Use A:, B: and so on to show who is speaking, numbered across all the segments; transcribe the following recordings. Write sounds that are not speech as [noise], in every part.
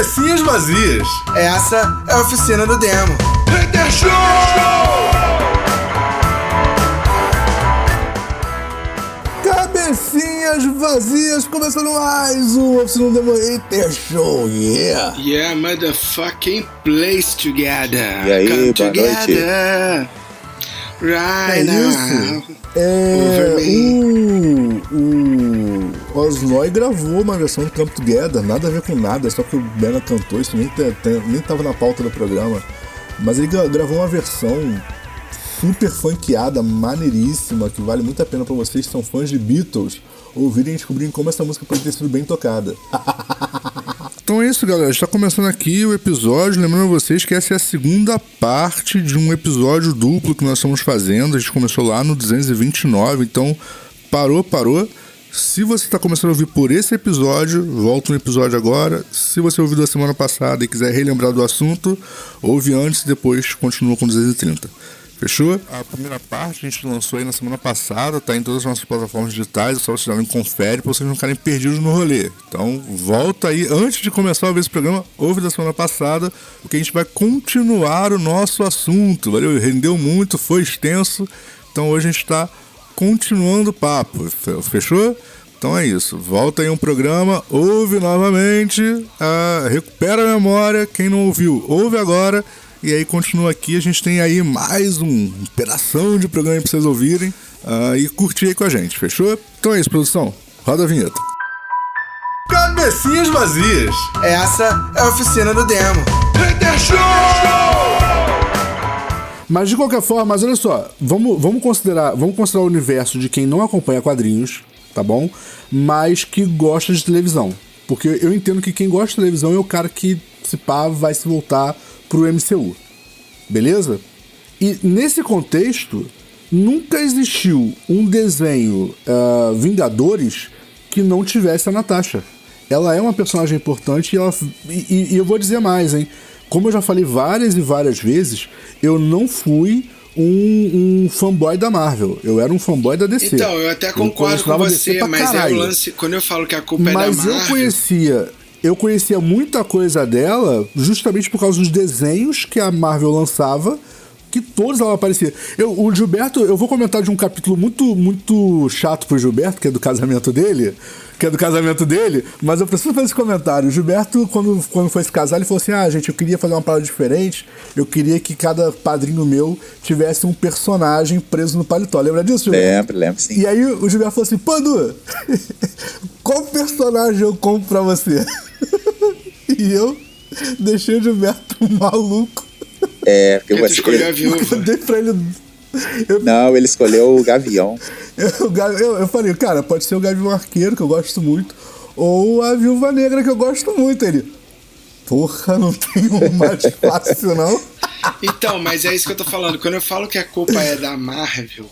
A: Cabecinhas vazias.
B: Essa é a oficina do demo.
A: Hater Show!
C: Cabecinhas vazias, começando mais um Oficina do Demo Hater Show, yeah!
D: Yeah, motherfucking place together.
E: E aí,
D: Come
E: boa noite.
D: together. Right
C: É
D: now.
C: isso? É,
D: Over me.
C: o, o Osnoy gravou uma versão de Camp Together, nada a ver com nada, só que o Bena cantou, isso nem, nem tava na pauta do programa. Mas ele gra- gravou uma versão super funkeada, maneiríssima, que vale muito a pena pra vocês que são fãs de Beatles ouvirem e descobrirem como essa música pode ter sido bem tocada. [laughs] Então é isso, galera. Está começando aqui o episódio. Lembrando vocês que essa é a segunda parte de um episódio duplo que nós estamos fazendo. A gente começou lá no 229, então parou, parou. Se você está começando a ouvir por esse episódio, volta no episódio agora. Se você ouviu da semana passada e quiser relembrar do assunto, ouve antes e depois continua com 230. Fechou? A primeira parte a gente lançou aí na semana passada, tá em todas as nossas plataformas digitais, é só vocês darem um confere pra vocês não ficarem perdidos no rolê. Então volta aí, antes de começar a ver esse programa, ouve da semana passada, porque a gente vai continuar o nosso assunto, valeu? Rendeu muito, foi extenso, então hoje a gente tá continuando o papo, fe- fechou? Então é isso, volta aí um programa, ouve novamente, ah, recupera a memória, quem não ouviu, ouve agora, e aí continua aqui, a gente tem aí mais um pedação de programa pra vocês ouvirem ah, e curtir aí com a gente, fechou? Então é isso, produção, roda a vinheta.
A: Cabecinhas vazias.
B: Essa é a oficina do demo.
A: Hater Show!
C: Mas de qualquer forma, mas olha só, vamos, vamos considerar, vamos considerar o universo de quem não acompanha quadrinhos, tá bom? Mas que gosta de televisão. Porque eu entendo que quem gosta de televisão é o cara que, se pá, vai se voltar pro MCU. Beleza? E nesse contexto, nunca existiu um desenho ah, Vingadores que não tivesse a Natasha. Ela é uma personagem importante e, ela, e, e eu vou dizer mais, hein? Como eu já falei várias e várias vezes, eu não fui um, um fanboy da Marvel. Eu era um fanboy da DC.
D: Então, eu até concordo com
C: colecionava DC
D: você, mas é
C: caralho.
D: o lance. Quando eu falo que a culpa
C: Mas
D: é da
C: eu
D: Marvel.
C: conhecia, eu conhecia muita coisa dela justamente por causa dos desenhos que a Marvel lançava, que todos ela aparecia. Eu, o Gilberto, eu vou comentar de um capítulo muito muito chato pro Gilberto, que é do casamento dele, que é do casamento dele, mas eu preciso fazer esse comentário. O Gilberto, quando, quando foi se casar, ele falou assim: "Ah, gente, eu queria fazer uma parada diferente. Eu queria que cada padrinho meu tivesse um personagem preso no paletó". Lembra disso, Gilberto?
E: Lembro, lembro sim.
C: E aí o Gilberto falou assim, Pandu, [laughs] qual personagem eu compro pra você? [laughs] e eu deixei o Gilberto [laughs] maluco.
E: É, porque você.
D: escolheu a viúva.
C: Eu dei pra ele. Eu,
E: Não, ele escolheu o Gavião.
C: eu, eu, eu falei, cara, pode ser o Gavião Arqueiro, que eu gosto muito, ou a Viúva Negra, que eu gosto muito. Ele, porra, não [laughs] tem um mais fácil, não?
D: Então, mas é isso que eu tô falando. Quando eu falo que a culpa é da Marvel,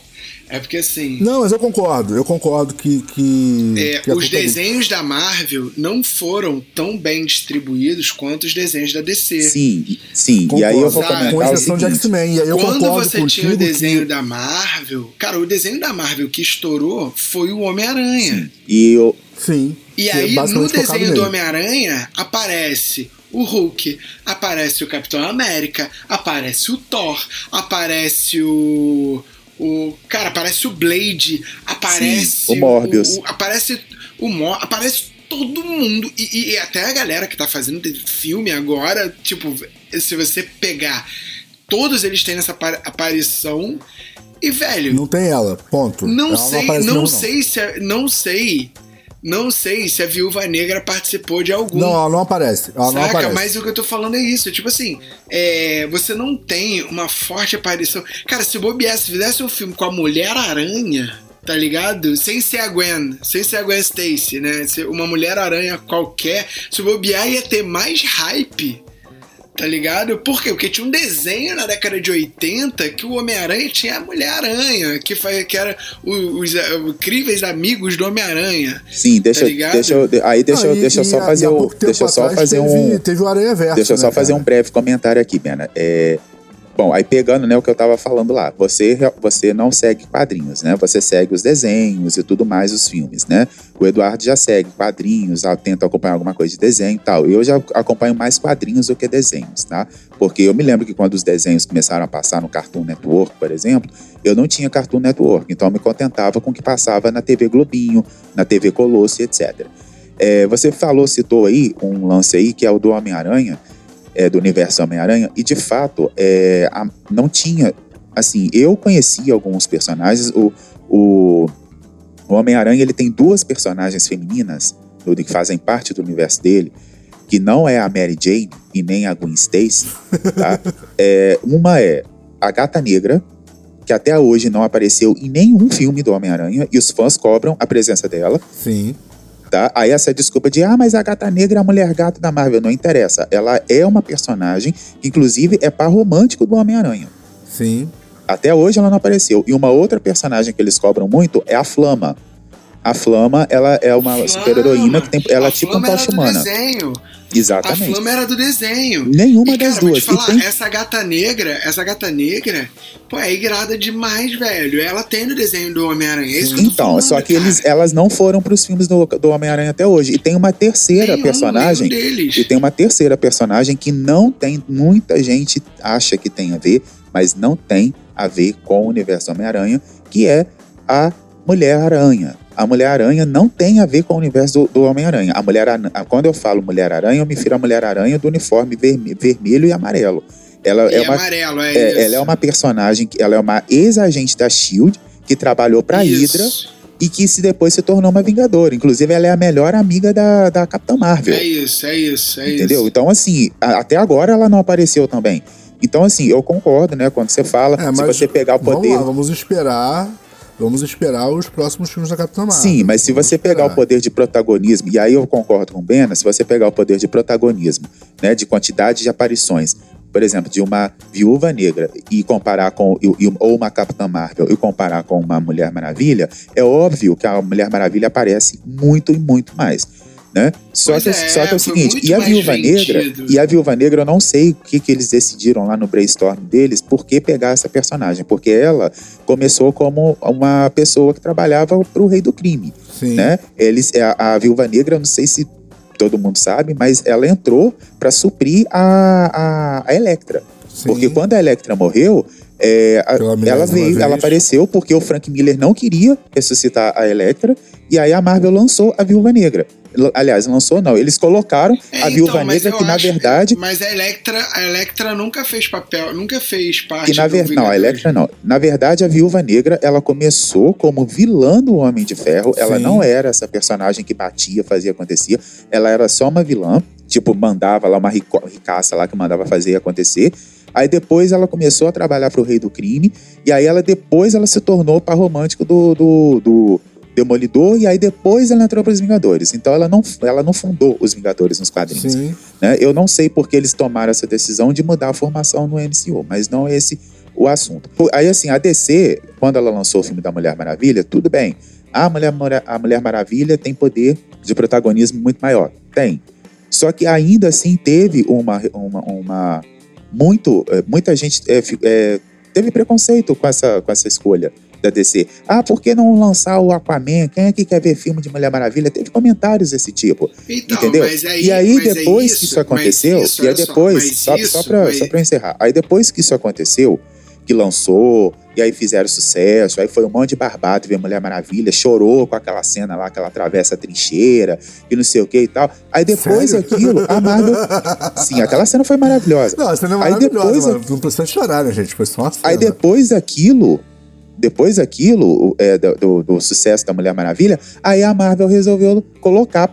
D: é porque assim.
C: Não, mas eu concordo, eu concordo que. que,
D: é,
C: que
D: os
C: é dele.
D: desenhos da Marvel não foram tão bem distribuídos quanto os desenhos da DC.
E: Sim, sim. E aí eu vou
C: Concordo,
E: comentar
C: com
E: o
C: exceção de. X-Men. E aí eu
D: Quando
C: concordo
D: você tinha o desenho
C: que...
D: da Marvel, cara, o desenho da Marvel que estourou foi o Homem-Aranha.
E: E eu,
C: Sim.
D: E
C: é
D: aí, no
C: basicamente focado
D: desenho do. Homem-Aranha, aparece o Hulk, aparece o Capitão América, aparece o Thor, aparece o. o cara, aparece o Blade, aparece.
E: Sim, o Morbius.
D: o- aparece o Mor aparece todo mundo. E, e- e até a galera que tá fazendo filme agora, tipo, se você pegar. Todos eles têm essa apa- aparição. E, velho,
C: Não tem ela, ponto.
D: não
C: Ela
D: sei,
C: aparece
D: não,
C: mesmo,
D: sei se a, não sei, não sei se a Viúva Negra participou de algum.
C: Não, ela não aparece. Ela não
D: Saca?
C: aparece.
D: Mas o que eu tô falando é isso. Tipo assim, é, você não tem uma forte aparição. Cara, se bobear, se fizesse um filme com a Mulher-Aranha, tá ligado? Sem ser a Gwen, sem ser a Gwen Stacy, né? Uma Mulher-Aranha qualquer, se bobear ia ter mais hype. Tá ligado? Por quê? Porque tinha um desenho na década de 80 que o Homem-Aranha tinha a Mulher-Aranha, que, foi- que era os, eh, incríveis amigos do Homem-Aranha.
E: sim, deixa,
D: Tá ligado?
E: deixa eu. Aí deixa, eu-
C: Não, e-
E: deixa eu só fazer
C: e
E: o. Deixa eu só fazer
C: teve,
E: um.
C: Teve o Aranha Verso.
E: Deixa eu só
C: né,
E: fazer
C: cara?
E: um breve comentário aqui, Bena. É, Bom, aí pegando né, o que eu tava falando lá, você, você não segue quadrinhos, né? Você segue os desenhos e tudo mais, os filmes, né? O Eduardo já segue quadrinhos, tenta acompanhar alguma coisa de desenho e tal. Eu já acompanho mais quadrinhos do que desenhos, tá? Porque eu me lembro que quando os desenhos começaram a passar no Cartoon Network, por exemplo, eu não tinha Cartoon Network, então eu me contentava com o que passava na TV Globinho, na TV Colosso, etc. É, você falou, citou aí um lance aí que é o do Homem-Aranha, é, do universo Homem-Aranha, e de fato é, a- não tinha. Assim, eu conhecia alguns personagens. O, o, o Homem-Aranha ele tem duas personagens femininas do- que fazem parte do universo dele, que não é a Mary Jane e nem a Gwen Stacy. Tá? [laughs] É, uma é a Gata Negra, que até hoje não apareceu em nenhum filme do Homem-Aranha, e os fãs cobram a presença dela
C: Sim.
E: Tá? Aí essa desculpa de, ah, mas a gata negra é a mulher gato da Marvel, não interessa. Ela é uma personagem que, inclusive, é par romântico do Homem-Aranha.
C: Sim.
E: Até hoje ela não apareceu. E uma outra personagem que eles cobram muito é a Flama. A Flama, ela é uma super-heroína que tem. Ela é
D: A
E: tipo um tocha humana.
D: desenho. A
E: Exatamente.
D: Flama era do desenho.
E: Nenhuma
D: E,
E: das
D: cara, vou
E: duas.
D: te falar,
E: tem
D: essa gata negra, essa gata negra, pô, é irada demais, velho. Ela tem no desenho do Homem-Aranha. É
E: Então,
D: falando,
E: só que
D: cara.
E: eles, elas não foram pros filmes do, do Homem-Aranha até hoje. E tem uma terceira
D: Nenhum,
E: personagem.
D: nenhum deles.
E: E tem uma terceira personagem que não tem. Muita gente acha que tem a ver, mas não tem a ver com o universo Homem-Aranha, que é a Mulher-Aranha. A Mulher-Aranha não tem a ver com o universo do, do Homem-Aranha. A Mulher Quando eu falo Mulher-Aranha, eu me refiro à Mulher-Aranha do uniforme verme- vermelho e amarelo. Ela
D: E
E: é uma
D: amarelo, é,
E: é,
D: isso.
E: ela é uma personagem, que- ela é uma ex-agente da SHIELD que trabalhou pra
D: Isso.
E: Hydra e que se depois se tornou uma Vingadora. Inclusive, ela é a melhor amiga da, da Capitã Marvel.
D: É isso, é isso, é
E: entendeu?
D: isso.
E: Então, assim, a- até agora ela não apareceu também. Então, assim, eu concordo, né? Quando você fala,
C: É,
E: se
C: mas
E: você pegar o poder.
C: Vamos lá, vamos esperar. Vamos esperar os próximos filmes da Capitã Marvel.
E: Sim, mas se você pegar o
C: esperar.
E: poder de protagonismo, e aí eu concordo com o Bena, se você pegar o poder de protagonismo, né, de quantidade de aparições, por exemplo, de uma viúva negra e comparar com ou uma Capitã Marvel e comparar com uma Mulher Maravilha, é óbvio que a Mulher Maravilha aparece muito e muito mais. Né? Só,
D: Pois
E: que,
D: é,
E: só que é o seguinte, e a Viúva Negra, e a Viúva Negra, eu não sei o que, que eles decidiram lá no brainstorm deles, por que pegar essa personagem, porque ela começou como uma pessoa que trabalhava pro rei do crime
C: Sim.
E: né? Eles, a, a Viúva Negra, eu não sei se todo mundo sabe, mas ela entrou pra suprir a, a, a Electra.
C: sim.
E: Porque quando a Electra morreu, é, a- ela veio,
C: vez.
E: ela apareceu porque o Frank Miller não queria ressuscitar a Electra, e aí a Marvel lançou a Viúva Negra. Aliás, lançou não, eles colocaram
D: É,
E: a
D: então,
E: Viúva
D: mas
E: Negra que na verdade
D: Mas a Electra, a Electra nunca fez papel, nunca fez parte
E: que na
D: do
E: verdade, não, a. Electra não. Na verdade, a Viúva Negra, ela começou como vilã do Homem de Ferro. Ela
C: Sim.
E: não era essa personagem que batia, fazia, acontecia. Ela era só uma vilã, tipo, mandava lá uma ricaça lá que mandava fazer acontecer. Aí depois ela começou a trabalhar pro Rei do Crime. E aí ela depois ela se tornou par romântico do, do, do Demolidor. E aí depois ela entrou pros Vingadores. Então ela não, ela não fundou os Vingadores nos quadrinhos né? Eu não sei por que eles tomaram essa decisão de mudar a formação no MCU, mas não é esse o assunto. Aí, assim, a DC, quando ela lançou o filme da Mulher Maravilha, tudo bem. A Mulher, a Mulher Maravilha tem poder de protagonismo muito maior. Tem. Só que ainda assim teve uma. uma, uma muito, eh, muita gente fi- eh, teve preconceito com essa, com essa escolha da DC. Ah, por que não lançar o Aquaman? Quem é que quer ver filme de Mulher Maravilha? Teve comentários desse tipo.
D: Então,
E: Entendeu?
D: Mas aí,
E: e aí,
D: mas é
E: depois
D: isso,
E: que isso aconteceu,
D: isso,
E: e aí depois, só,
D: isso,
E: só, pra,
D: mas-
E: só pra encerrar, aí depois que isso aconteceu, que lançou, e aí fizeram sucesso, aí foi um monte de barbado ver Mulher Maravilha, chorou com aquela cena lá que ela atravessa a trincheira, e não sei o que e tal. Aí depois
C: Sério?
E: aquilo, a Marvel. [laughs] Sim, aquela cena foi maravilhosa.
C: Não, essa não é
E: Aí
C: maravilhosa,
E: depois
C: mano. Não precisa chorar, né, gente? Foi só uma cena.
E: Aí depois daquilo, depois daquilo, é, do, do- do sucesso da Mulher Maravilha, aí a Marvel resolveu colocar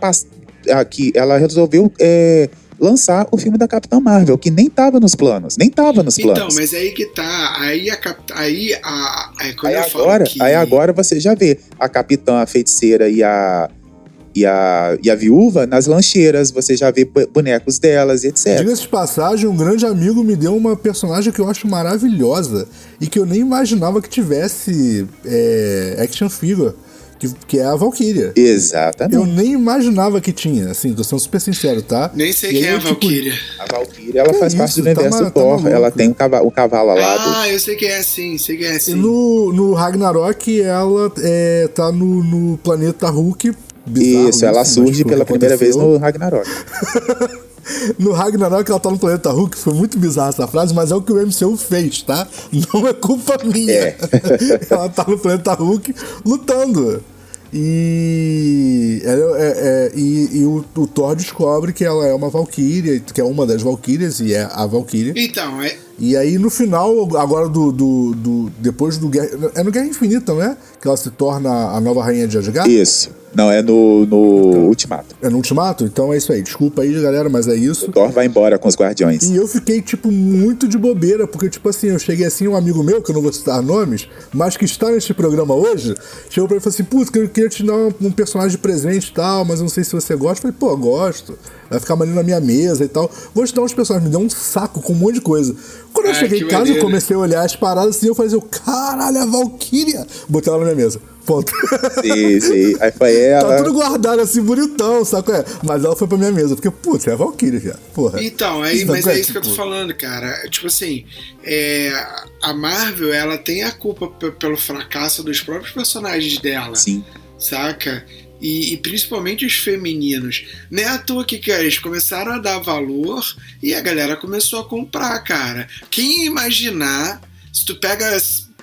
E: aqui, ela resolveu é, lançar o filme da Capitã Marvel, que nem tava nos planos, nem tava nos
D: Então,
E: planos.
D: mas aí que tá. Aí a cap... aí a. É
E: aí
D: falo
E: agora,
D: que...
E: aí agora você já vê a Capitã, a Feiticeira e a e a, e a viúva nas lancheiras, você já vê bonecos delas e etc.
C: Diga-se de passagem, um grande amigo me deu uma personagem que eu acho maravilhosa e que eu nem imaginava que tivesse é, action figure, que, que é a Valkyria.
E: Exatamente.
C: Eu nem imaginava que tinha, assim, tô sendo super sincero, tá?
D: Nem sei
C: E
D: quem
C: aí
D: é a
C: tipo,
D: Valkyria.
E: A Valkyria, ela
C: Que
E: faz parte
C: isso,
E: do
C: tá
E: universo
C: tá
E: Thor.
C: maluco.
E: ela tem o cavalo, o cavalo alado.
D: Ah, eu sei quem é sim, sei quem é
C: E
D: sim.
C: no, no Ragnarok, ela é, tá no, no planeta Hulk. Bizarro
E: Isso, ela
C: mas
E: surge
C: foi o
E: pela primeira vez no Ragnarok. [laughs]
C: No Ragnarok ela tá no planeta Hulk, foi muito bizarra essa frase, mas é o que o MCU fez, tá? Não é culpa minha.
E: É. [laughs]
C: ela tá no planeta Hulk lutando. E, ela é- é- e, e o, o Thor descobre que ela é uma Valkyria, que é uma das Valkyrias, e é a Valkyria.
D: Então, é,
C: E aí no final, agora do. do, do- depois do Guerra. É no Guerra Infinita, não é? Que ela se torna a nova rainha de Asgard?
E: Isso. Não, é no, no Ultimato.
C: É no Ultimato? Então é isso aí. Desculpa aí, galera, mas é isso.
E: O Thor vai embora com os Guardiões.
C: E eu fiquei, tipo, muito de bobeira, porque, tipo assim, eu cheguei assim, um amigo meu, que eu não vou citar nomes, mas que está neste programa hoje, chegou pra mim e falou assim: Putz, eu queria te dar um, um personagem de presente e tal, mas eu não sei se você gosta. Eu falei, pô, gosto. Vai ficar maneiro na minha mesa e tal. Vou te dar uns personagens, me deu um saco com um monte de coisa. Quando eu
D: Ah,
C: cheguei em casa, eu
D: maneiro.
C: comecei a olhar as paradas assim, eu falei assim, caralho, a Valkyria! Botei ela na minha mesa. Ponto.
E: Sim, sim. Aí foi
C: Tá
E: ela.
C: tudo guardado assim, bonitão, saco? É. Mas ela foi pra minha mesa, porque, putz, é a Valkyrie, viado. Porra.
D: Então, aí,
C: Saco
D: mas é isso que eu tô
C: Tipo,
D: falando, cara. Tipo assim, é, a Marvel, ela tem a culpa pelo fracasso dos próprios personagens dela,
E: Sim.
D: saca? E, e principalmente os femininos. Não é à toa que, que eles começaram a dar valor e a galera começou a comprar, cara. Quem ia imaginar, se tu pega,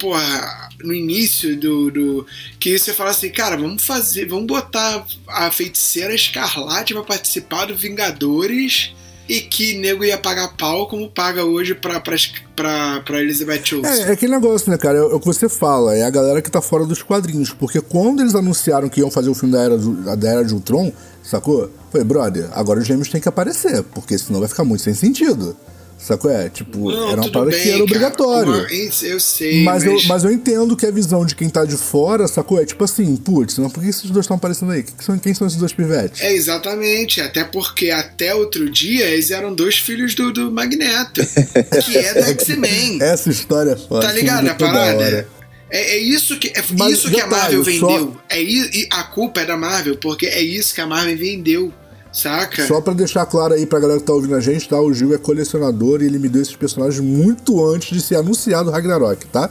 D: porra, no início do, do. Que você fala assim, cara, vamos fazer, vamos botar a feiticeira escarlate pra participar do Vingadores e que nego ia pagar pau como paga hoje pra, pra, pra, pra Elizabeth Olsen.
C: É, é aquele negócio, né, cara? É, é o que você fala, é a galera que tá fora dos quadrinhos. Porque quando eles anunciaram que iam fazer o filme da Era, do- da Era de Ultron, sacou? Foi, brother, agora os gêmeos têm que aparecer, porque senão vai ficar muito sem sentido. Sacou? É, tipo,
D: Não,
C: era uma parada
D: bem,
C: que era obrigatório.
D: Uma- eu sei,
C: Mas,
D: mas,
C: eu, mas eu entendo que a visão de quem tá de fora, sacou? É tipo assim, putz, mas por que esses dois estão aparecendo aí? Que que são, quem são esses dois pivetes?
D: É, exatamente. Até porque até outro dia eles eram dois filhos do, do Magneto, que é da [laughs] X-Men.
C: Essa história é foda.
D: Tá ligado a
C: toda hora.
D: parada? É, é isso que, é
C: Mas
D: isso que a
C: detalhe,
D: Marvel
C: só-
D: vendeu. É, i- e a culpa é da Marvel, porque é isso que a Marvel vendeu. Saca?
C: Só pra deixar claro aí pra galera que tá ouvindo a gente, tá? O Gil é colecionador e ele me deu esses personagens muito antes de ser anunciado o Ragnarok, tá?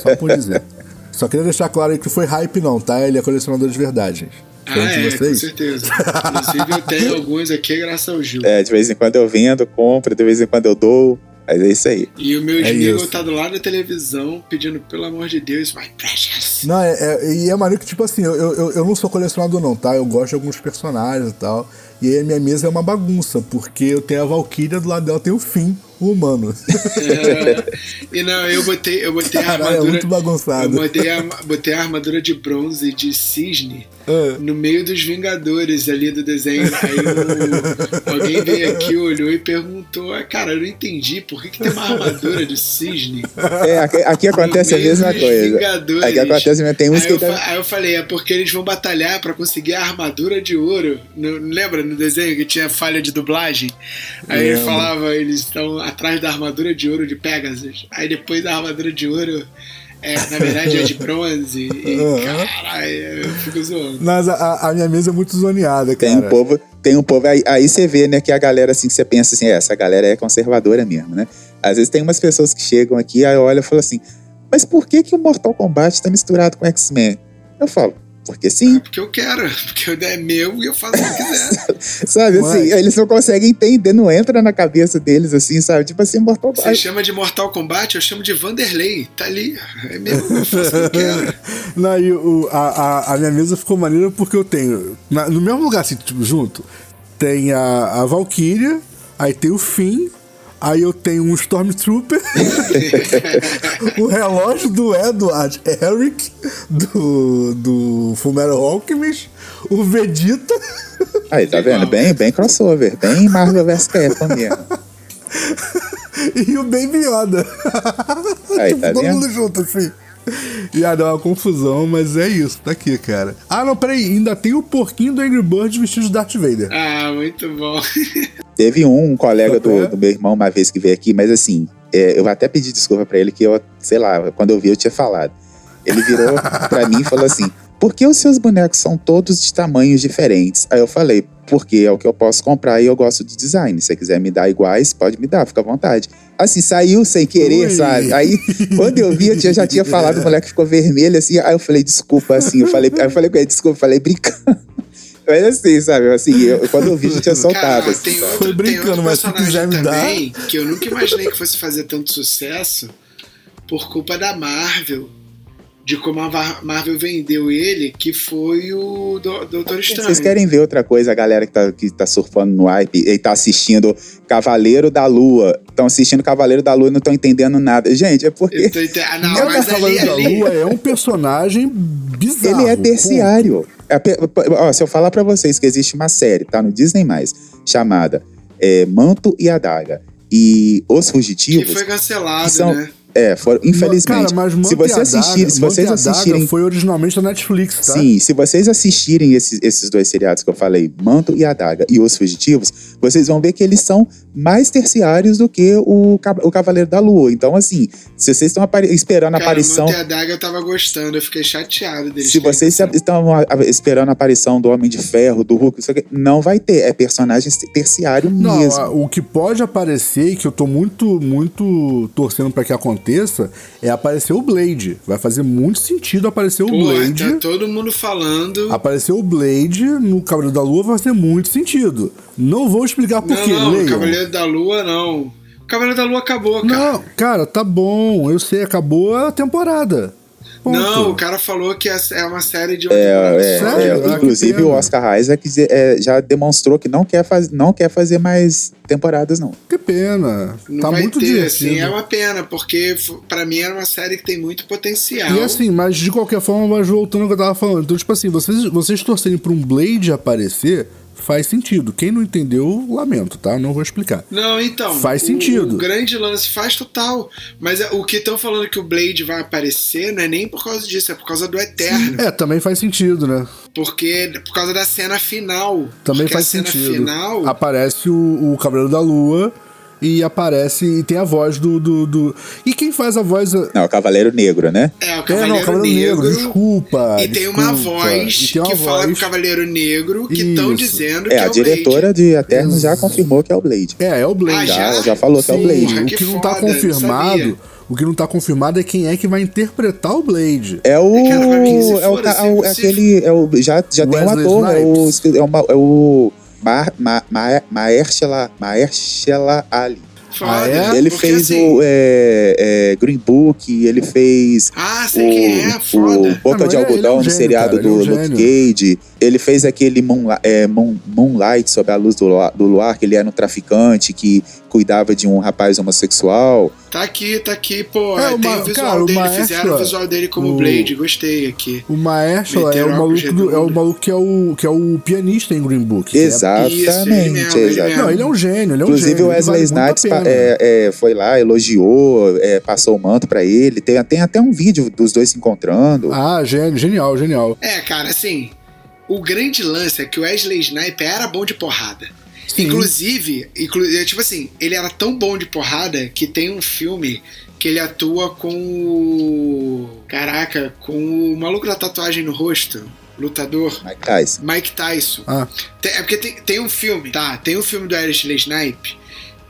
C: Só por dizer. [laughs] Só queria deixar claro aí que foi hype não, tá? Ele é colecionador de verdade, gente.
D: Ah, é, com certeza. Inclusive eu tenho alguns aqui graças ao Gil.
E: É, de vez em quando eu vendo, compro, de vez em quando eu dou. Mas é isso aí.
D: E o meu
C: É isso.
D: tá do lado da televisão pedindo, pelo amor de Deus, my precious.
C: Não, é, é- e é maneiro que, tipo assim, eu, eu, eu não sou colecionador não, tá? Eu gosto de alguns personagens e tal. E aí a minha mesa é uma bagunça, porque eu tenho a Valkyria, do lado dela tem o Finn, humano.
D: É, e não, eu botei, eu botei a
C: Caralho, é
D: armadura.
C: muito bagunçado.
D: Eu botei a, botei a armadura de bronze de cisne
C: É.
D: no meio dos Vingadores ali do desenho. Aí o- alguém veio aqui, olhou e perguntou: "Ah, Cara, eu não entendi, por que, que tem uma armadura de cisne?
E: É, aqui, aqui acontece a
D: no meio
E: mesma
D: dos
E: coisa.
D: Vingadores?"
E: Aqui acontece, mas tem uns
D: Aí
E: que
D: eu, fa- aí eu falei, é porque eles vão batalhar pra conseguir a armadura de ouro. No- lembra no desenho que tinha falha de dublagem? Aí ele falava, eles estão atrás da armadura de ouro de Pegasus. Aí depois da armadura de ouro, é, na verdade é de [laughs] bronze. E
C: Aham.
D: caralho, eu fico zoando.
C: Mas a- a, a minha mesa é muito zoneada, cara.
E: Tem um povo, tem um povo aí, aí você vê, né, que a galera assim, que você pensa assim, é, essa galera é conservadora mesmo, né? Às vezes tem umas pessoas que chegam aqui, aí olha e fala assim, mas por que que o Mortal Kombat tá misturado com X-Men? Eu falo, porque sim,
D: Porque eu quero, porque é meu e eu faço o que quiser. [laughs]
E: sabe?
C: Mas-
E: Assim, eles não conseguem entender, não entra na cabeça deles assim, sabe? Tipo assim, Mortal
D: Você
E: Kombat.
D: chama de Mortal Kombat, eu chamo de Vanderlei. Tá ali, é meu, eu faço o que eu [laughs] quero.
C: Não, e o, a, a, a minha mesa ficou maneira porque eu tenho. na- no mesmo lugar, assim, tipo, junto, tem a, a Valkyria, aí tem o Finn, aí eu tenho um Stormtrooper, [laughs] o relógio do Edward Eric, do, do Fullmetal Alchemist, o Vegeta.
E: Aí, tá vendo? Bem, bem crossover, bem Marvel vs Capcom mesmo. [laughs]
C: e o Baby Yoda.
E: Aí, [laughs] tá
C: todo
E: vendo?
C: mundo junto, assim. E aí dá uma confusão, mas é isso, tá aqui, cara. Ah, não, peraí, ainda tem o porquinho do Angry Birds vestido de Darth Vader.
D: Ah, muito bom. [laughs]
E: Teve um, um colega do, do meu irmão uma vez que veio aqui, mas assim, é, eu vou até pedir desculpa pra ele que eu, sei lá, quando eu vi eu tinha falado. Ele virou pra mim e falou assim: por que os seus bonecos são todos de tamanhos diferentes? Aí eu falei, porque é o que eu posso comprar e eu gosto de design. Se você quiser me dar iguais, pode me dar, fica à vontade. Assim, saiu sem querer,
C: Ui.
E: sabe? Aí, quando eu vi, eu tinha- já tinha falado, o moleque ficou vermelho, assim. Aí eu falei, desculpa, assim. Eu falei, aí eu falei com ele, desculpa, eu falei brincando. [laughs] Mas assim, sabe? Assim, eu, quando eu vi, eu já tinha soltado.
D: Cara,
E: assim,
D: outro,
C: Foi brincando, mas se
D: personagem
C: quiser me dar-
D: que eu nunca imaginei que fosse fazer tanto sucesso por culpa da Marvel. De como a Marvel vendeu ele, que foi o Do- Doutor Estranho.
E: Vocês querem ver outra coisa, a galera que tá, que tá surfando no hype e tá assistindo Cavaleiro da Lua. Estão assistindo Cavaleiro da Lua e não estão entendendo nada. Gente, é porque
D: Eu tô ente- Ah, não, mas
C: Cavaleiro da Lua é um personagem bizarro.
E: ele é terciário. É ó, se eu falar pra vocês que existe uma série, tá no Disney+, chamada é, Manto e Adaga e Os
D: que
E: Fugitivos,
D: foi cancelado,
E: que são-
D: né?
E: É, foram, infelizmente,
C: Cara, mas
E: se você
C: Adaga-
E: assistir, se
C: Manto e
E: vocês
C: Adaga
E: assistirem
C: foi originalmente da Netflix, tá?
E: Sim, se vocês assistirem esses, esses dois seriados que eu falei, Manto e Adaga e Os Fugitivos, vocês vão ver que eles são mais terciários do que o, o Cavaleiro da Lua. Então, assim, se vocês estão apare- esperando a
D: Cara,
E: aparição.
D: Manto e a Daga eu tava gostando, eu fiquei chateado deles.
E: Se vocês estão a- a- esperando a aparição do Homem de Ferro, do Hulk, não vai ter. É personagem terciário
C: Não,
E: mesmo.
C: a- o que pode aparecer, e que eu tô muito, muito torcendo pra que aconteça, é aparecer o Blade. Vai fazer muito sentido aparecer o
D: Porra,
C: Blade.
D: tá todo mundo falando.
C: Aparecer o Blade no Cavaleiro da Lua vai fazer muito sentido. Não vou explicar por
D: Não,
C: quê,
D: não,
C: leiam.
D: Cavaleiro da Lua não. O Cavaleiro da Lua acabou, cara.
C: Não, cara, tá bom. Eu sei, acabou a temporada. Ponto.
D: Não, o cara falou que é é uma série de.
E: É,
C: Sério?
E: é,
C: Ah,
E: inclusive o Oscar Isaac é, já demonstrou que não quer, faz, não quer fazer mais temporadas, não.
C: Que pena.
D: Não
C: tá
D: vai
C: muito
D: ter,
C: divertido.
D: assim, é uma pena, porque pra mim era uma série que tem muito potencial.
C: E assim, mas de qualquer forma, mas voltando ao que eu tava falando. Então, tipo assim, vocês, vocês torcerem pra um Blade aparecer, faz sentido. Quem não entendeu, lamento, tá? Não vou explicar.
D: Não, então.
C: Faz
D: o-
C: sentido.
D: O grande lance faz total. Mas é- o que estão falando que o Blade vai aparecer não é nem por causa disso, é por causa do Eterno.
C: É, também faz sentido, né?
D: Porque por causa da cena final.
C: Também faz sentido.
D: final.
C: Aparece o, o Cavaleiro da Lua e aparece. E tem a voz do. do, do- E quem faz a voz. É,
E: Não, o Cavaleiro Negro, né?
D: É, o
C: não,
D: Cavaleiro,
C: Cavaleiro Negro,
D: Negro.
C: desculpa.
D: E tem uma
C: desculpa.
D: voz
C: E tem uma
D: que fala com o
C: voz-
D: Cavaleiro Negro que estão dizendo que
E: É,
D: é,
E: a
D: o
E: diretora de Eterno já confirmou que é o Blade.
C: É, é o Blade.
D: Ah,
E: Já,
D: já?
E: ela já falou que é o
C: Sim,
E: Blade.
D: Porra,
C: o
D: que
C: que não tá
D: foda, não
C: confirmado. O que não tá confirmado é quem é que vai interpretar o Blade.
E: É o.
D: Cara, pra mim, se
E: é o,
D: assim,
E: é o- é aquele. É o, já já tem um ator, é o. É, uma, é o. Mar, Ma, Ma, Mahershala, Mahershala Ali.
C: Ah, é?
E: Ele
D: porque,
E: fez
D: assim,
E: o é, é, Green Book, ele fez
D: Ah, sei quem é,
E: o,
D: foda.
E: o Boca
C: Ah,
E: de
C: ele é- ele é
E: Algodão
C: um
E: no
C: gênio,
E: seriado
C: cara, ele é
E: do
C: um
E: Luke. Cage. Ele fez aquele Moonla- é, Moon- Moonlight sob a luz do, do luar, que ele era um traficante que cuidava de um rapaz homossexual.
D: Tá aqui, tá aqui, pô.
C: É,
D: tem
C: o
D: o visual
C: cara, o
D: dele,
C: Maestro,
D: fizeram o visual dele como
C: o-
D: Blade, gostei aqui.
C: O Maestro é o maluco, do- é o maluco que é o, que é o pianista em Green Book. que é-
E: Exatamente,
D: Isso, ele mesmo, ele
E: exatamente.
D: mesmo.
C: Não, ele é um gênio, ele é um
E: Inclusive
C: gênio.
E: o
C: ele
E: Wesley
C: vale
E: Snipes é, é, foi lá, elogiou, é, passou o manto pra ele. Tem, tem até um vídeo dos dois se encontrando.
C: Ah, genial, genial.
D: É, cara, assim, o grande lance é que o Wesley Sniper era bom de porrada.
C: Sim.
D: Inclusive, inclu é, tipo assim, ele era tão bom de porrada que tem um filme que ele atua com o. Caraca, com o maluco da tatuagem no rosto, lutador.
E: Mike Tyson.
D: Mike Tyson.
C: Ah,
D: Tem- é porque tem, tem um filme, tá? Tem um filme do Wesley Snipe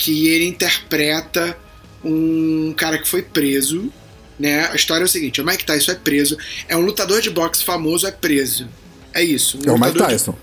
D: que ele interpreta um cara que foi preso, né? A história é o seguinte: o Mike Tyson é preso, é um lutador de boxe famoso, é preso. É isso. um
C: é o Mike
D: lutador de-
C: Tyson.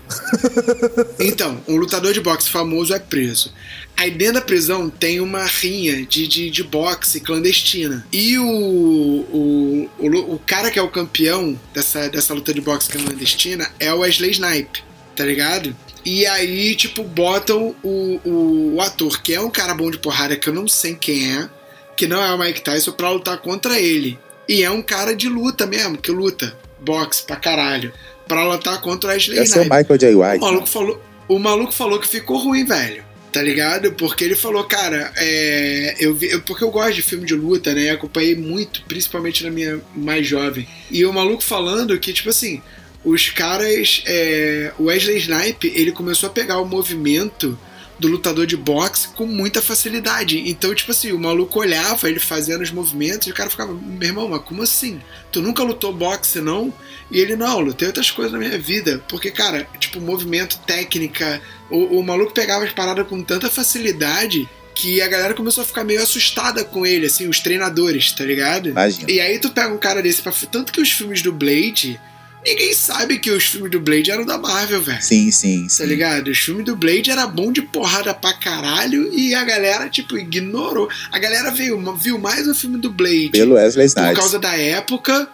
C: [laughs]
D: então, um lutador de boxe famoso é preso. Aí dentro da prisão tem uma rinha de, de, de boxe clandestina. E o, o, o, o cara que é o campeão dessa, dessa luta de boxe clandestina é o Wesley Snipe, tá ligado? E aí, tipo, botam o, o, o ator, que é um cara bom de porrada, que eu não sei quem é, que não é o Mike Tyson, pra lutar contra ele. E é um cara de luta mesmo, que luta boxe pra caralho. Pra lutar contra o Wesley
E: Deve ser o
D: Snipe.
E: Michael J.
D: O
E: White.
D: maluco, falou, o maluco falou que ficou ruim, velho. Tá ligado? Porque ele falou, cara, é, eu vi, eu- porque eu gosto de filme de luta, né? Acompanhei muito, principalmente na minha mais jovem. E o maluco falando que, tipo assim, os caras. É, o Wesley Snipe, ele começou a pegar o movimento do lutador de boxe com muita facilidade. Então, tipo assim, o maluco olhava ele fazendo os movimentos e o cara ficava, meu irmão, mas como assim? Tu nunca lutou boxe, não? E ele, não, lutei outras coisas na minha vida. Porque, cara, tipo, movimento, técnica. O, o maluco pegava as paradas com tanta facilidade que a galera começou a ficar meio assustada com ele, assim, os treinadores, tá ligado?
E: Imagina.
D: E aí tu pega um cara desse pra. Tanto que os filmes do Blade. Ninguém sabe que os filmes do Blade eram da Marvel, velho.
E: Sim, sim,
D: Tá
E: sim.
D: ligado? Os filmes do Blade era bom de porrada pra caralho e a galera, tipo, ignorou. A galera veio, viu mais o filme do Blade
E: Pelo Wesley
D: por
E: Snipes.
D: causa da época.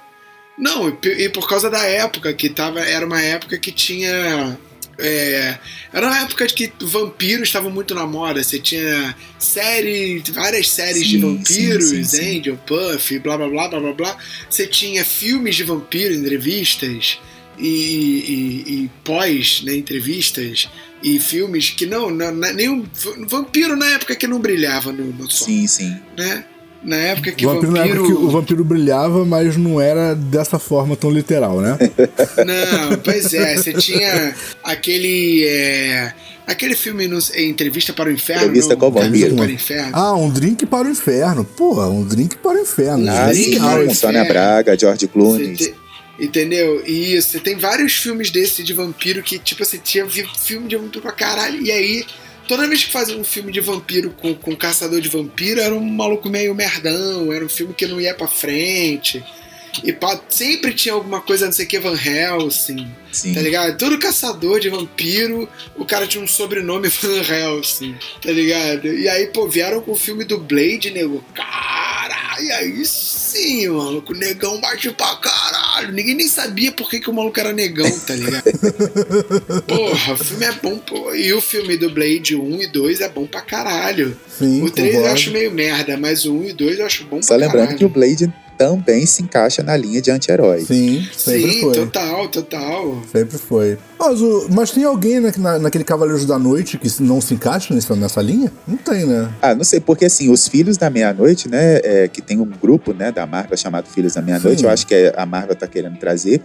D: Não, e e por causa da época, que tava. Era uma época que tinha. É, era uma época de que vampiros estavam muito na moda. Você tinha série, várias séries de
E: Sim,
D: vampiros,
E: sim, sim.
D: Angel, Puff, blá blá blá blá blá blá. Você tinha filmes de vampiro, entrevistas e, e- e pós, né, entrevistas e filmes que não, não, não nenhum vampiro na época que não brilhava no, no sol,
E: Sim, sim.
D: né? Na época que
C: O vampiro, na época que o vampiro brilhava, mas não era dessa forma tão literal, né? [laughs]
D: Não, pois é, você tinha aquele. é, aquele filme no, Entrevista para o Inferno.
E: Entrevista com o Vampiro.
D: Para o Inferno.
C: Ah, um drink para o inferno. Porra, um drink para o inferno.
E: Ah,
D: Drink
E: sim,
D: para o
E: com Sônia. Braga, George Clooney.
D: te- entendeu? E isso, você tem vários filmes desse de vampiro que, tipo assim, tinha filme de vampiro pra caralho. E aí, toda vez que fazia um filme de vampiro com, com caçador de vampiro, era um maluco meio merdão, era um filme que não ia pra frente. E pá, sempre tinha alguma coisa, não sei o que, Van Helsing.
E: Sim.
D: Tá ligado? Todo caçador de vampiro, o cara tinha um sobrenome [laughs] Van Helsing, tá ligado? E aí, pô, vieram com o filme do Blade, nego. Caralho, aí sim, maluco. O negão bate pra caralho. Ninguém nem sabia por que, que o maluco era negão, tá ligado? [laughs] Porra, o filme é bom, pô. E o filme do Blade 1 e 2 é bom pra caralho.
C: Sim,
D: o 3 eu
C: concordo.
D: acho meio merda, mas o 1 e 2 eu acho bom
E: Só
D: pra
E: lembrando
D: caralho.
E: que o Blade também se encaixa na linha de anti-herói.
C: Sim, sempre
D: Sim,
C: foi.
D: total, total.
C: Sempre foi. Mas, o- mas tem alguém na, na- naquele Cavaleiros da Noite que não se encaixa nessa, nessa linha? Não tem, né?
E: Ah, não sei, porque assim, os Filhos da Meia-Noite, né, é, que tem um grupo, né, da Marvel chamado Filhos da Meia-Noite, eu acho que é- a Marvel tá querendo trazer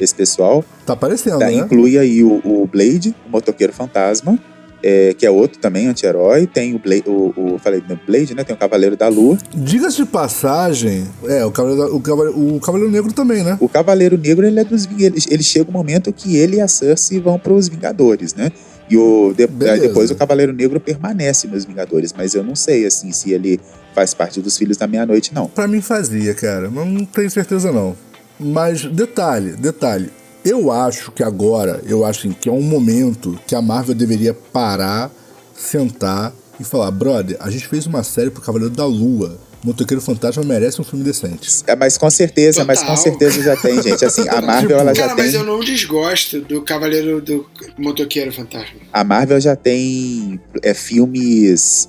E: esse pessoal.
C: Tá aparecendo,
E: Tá,
C: né?
E: Inclui aí o, o Blade, o Motoqueiro Fantasma, é, que é outro também anti-herói. Tem o, Blade, o, o falei do Blade, né, tem o Cavaleiro da Lua.
C: Diga-se de passagem, é, o Cavaleiro, da- o, Cavaleiro, o Cavaleiro Negro também, né?
E: O Cavaleiro Negro, ele é dos Ving- ele, ele chega um momento que ele e a Cersei vão para os Vingadores, né? E o, de- depois o Cavaleiro Negro permanece nos Vingadores, mas eu não sei, assim, se ele faz parte dos Filhos da Meia-Noite, não.
C: Pra mim fazia, cara, mas não tenho certeza não. Mas detalhe, detalhe. Eu acho que agora, eu acho assim, que é um momento que a Marvel deveria parar, sentar e falar, brother, a gente fez uma série pro Cavaleiro da Lua. Motoqueiro Fantasma merece um filme decente.
E: É, mas com certeza, mas com
D: Total.
E: certeza já tem, gente. Assim, a [laughs] Marvel, ela já
D: Cara, mas
E: tem...
D: eu não desgosto do Cavaleiro do Motoqueiro Fantasma.
E: A Marvel já tem é, filmes.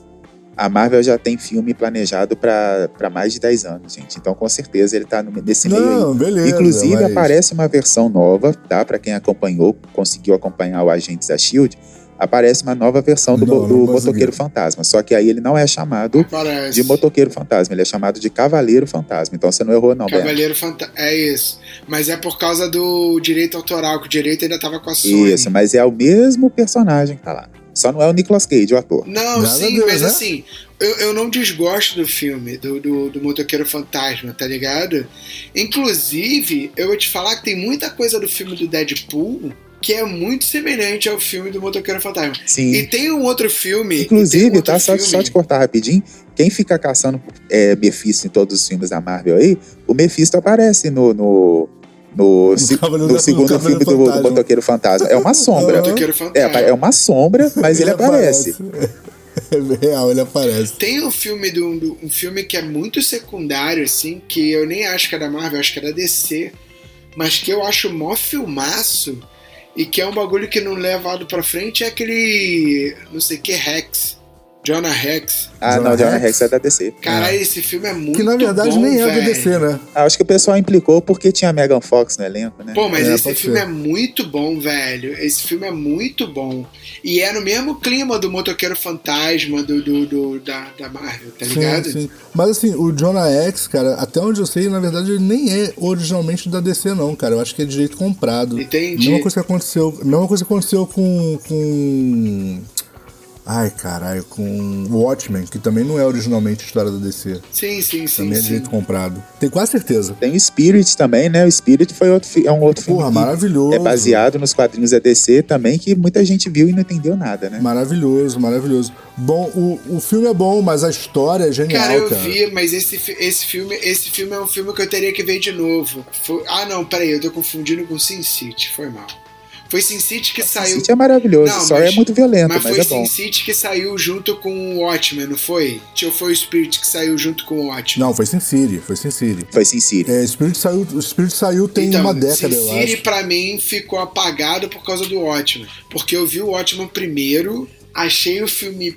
E: A Marvel já tem filme planejado para mais de 10 anos, gente. Então, com certeza, ele tá no- nesse meio aí.
C: Não, beleza.
E: Inclusive,
C: mas-
E: aparece uma versão nova, tá? Para quem acompanhou, conseguiu acompanhar o Agentes da Shield, aparece uma nova versão do,
C: Não,
E: do. Motoqueiro Fantasma. Só que aí ele não é chamado
D: Parece.
E: de Motoqueiro Fantasma, ele é chamado de Cavaleiro Fantasma. Então você não errou, não.
D: Cavaleiro Fantasma. É isso. Mas é por causa do direito autoral, que o direito ainda tava com a Sony.
E: Isso, mas é o mesmo personagem que tá lá. Só não é o Nicolas Cage, o ator.
D: Não,
C: Nada
D: sim,
C: Deus,
D: mas
C: né?
D: assim, eu, eu não desgosto do filme, do, do, do Motoqueiro Fantasma, tá ligado? Inclusive, eu vou te falar que tem muita coisa do filme do Deadpool que é muito semelhante ao filme do Motoqueiro Fantasma.
E: Sim.
D: E tem um outro filme.
E: Inclusive,
D: um outro
E: tá? Só,
D: filme-
E: só te cortar rapidinho. Quem fica caçando é, Mephisto em todos os filmes da Marvel aí, o Mephisto aparece no. no no, se- no
C: da-
E: segundo
C: no
E: filme
C: Cavaleiro
E: do, do
C: Fantasma.
E: Motoqueiro Fantasma. É uma sombra.
D: Motoqueiro Fantasma.
E: É, é uma sombra, mas ele aparece. [laughs]
C: É real, ele aparece.
D: Tem um filme do, do- um filme que é muito secundário, assim, que eu nem acho que é da Marvel, acho que é da DC, mas que eu acho mó filmaço e que é um bagulho que não levado pra frente é aquele não sei que Rex, Jonah Rex.
E: Ah,
C: Jonah
E: não, Jonah
C: Rex?
E: Rex é da DC.
D: Caralho, esse filme é muito
C: Que na verdade
D: bom,
C: nem é do DC, né?
E: Ah, acho que o pessoal implicou porque tinha Megan Fox no elenco, né?
D: Pô, mas
C: É,
D: esse filme
C: ser.
D: é muito bom, velho. Esse filme é muito bom. E é no mesmo clima do Motoqueiro Fantasma do, do, do- da, da Marvel, tá ligado?
C: Sim, sim. Mas assim, o Jonah X, cara, até onde eu sei, na verdade, ele nem é originalmente da DC, não, cara. Eu acho que é direito comprado.
D: Entendi.
C: Mesma coisa que aconteceu, mesma coisa que aconteceu com. com Ai, caralho, com Watchmen, que também não é originalmente história da DC.
D: Sim, sim, sim.
C: Também é direito comprado. Tenho quase certeza.
E: Tem o Spirit também, né? O Spirit foi outro, é um outro
C: Porra,
E: filme
C: maravilhoso.
E: é baseado nos quadrinhos da DC também, que muita gente viu e não entendeu nada, né?
C: Maravilhoso, maravilhoso. Bom, o, o filme é bom, mas a história é genial,
D: Cara, eu
C: cara.
D: vi, mas esse, esse, filme, esse filme é um filme que eu teria que ver de novo. Foi- ah, não, peraí, eu tô confundindo com Sin City, foi mal. Foi Sin City que saiu.
E: City é maravilhoso,
D: Não,
E: só
D: mas-
E: é muito violento,
D: Mas
E: mas,
D: foi
E: é bom.
D: Sin City que saiu junto com o Watchmen, não foi? Ou foi o Spirit que saiu junto com o Watchmen?
C: Não, foi Sin City, foi Sin City.
E: Foi Sin City.
C: É, Spirit saiu, o Spirit saiu tem
D: então,
C: uma década,
D: Sin
C: eu
D: City
C: acho.
D: pra mim ficou apagado por causa do Watchmen. Porque eu vi o Watchmen primeiro, achei o filme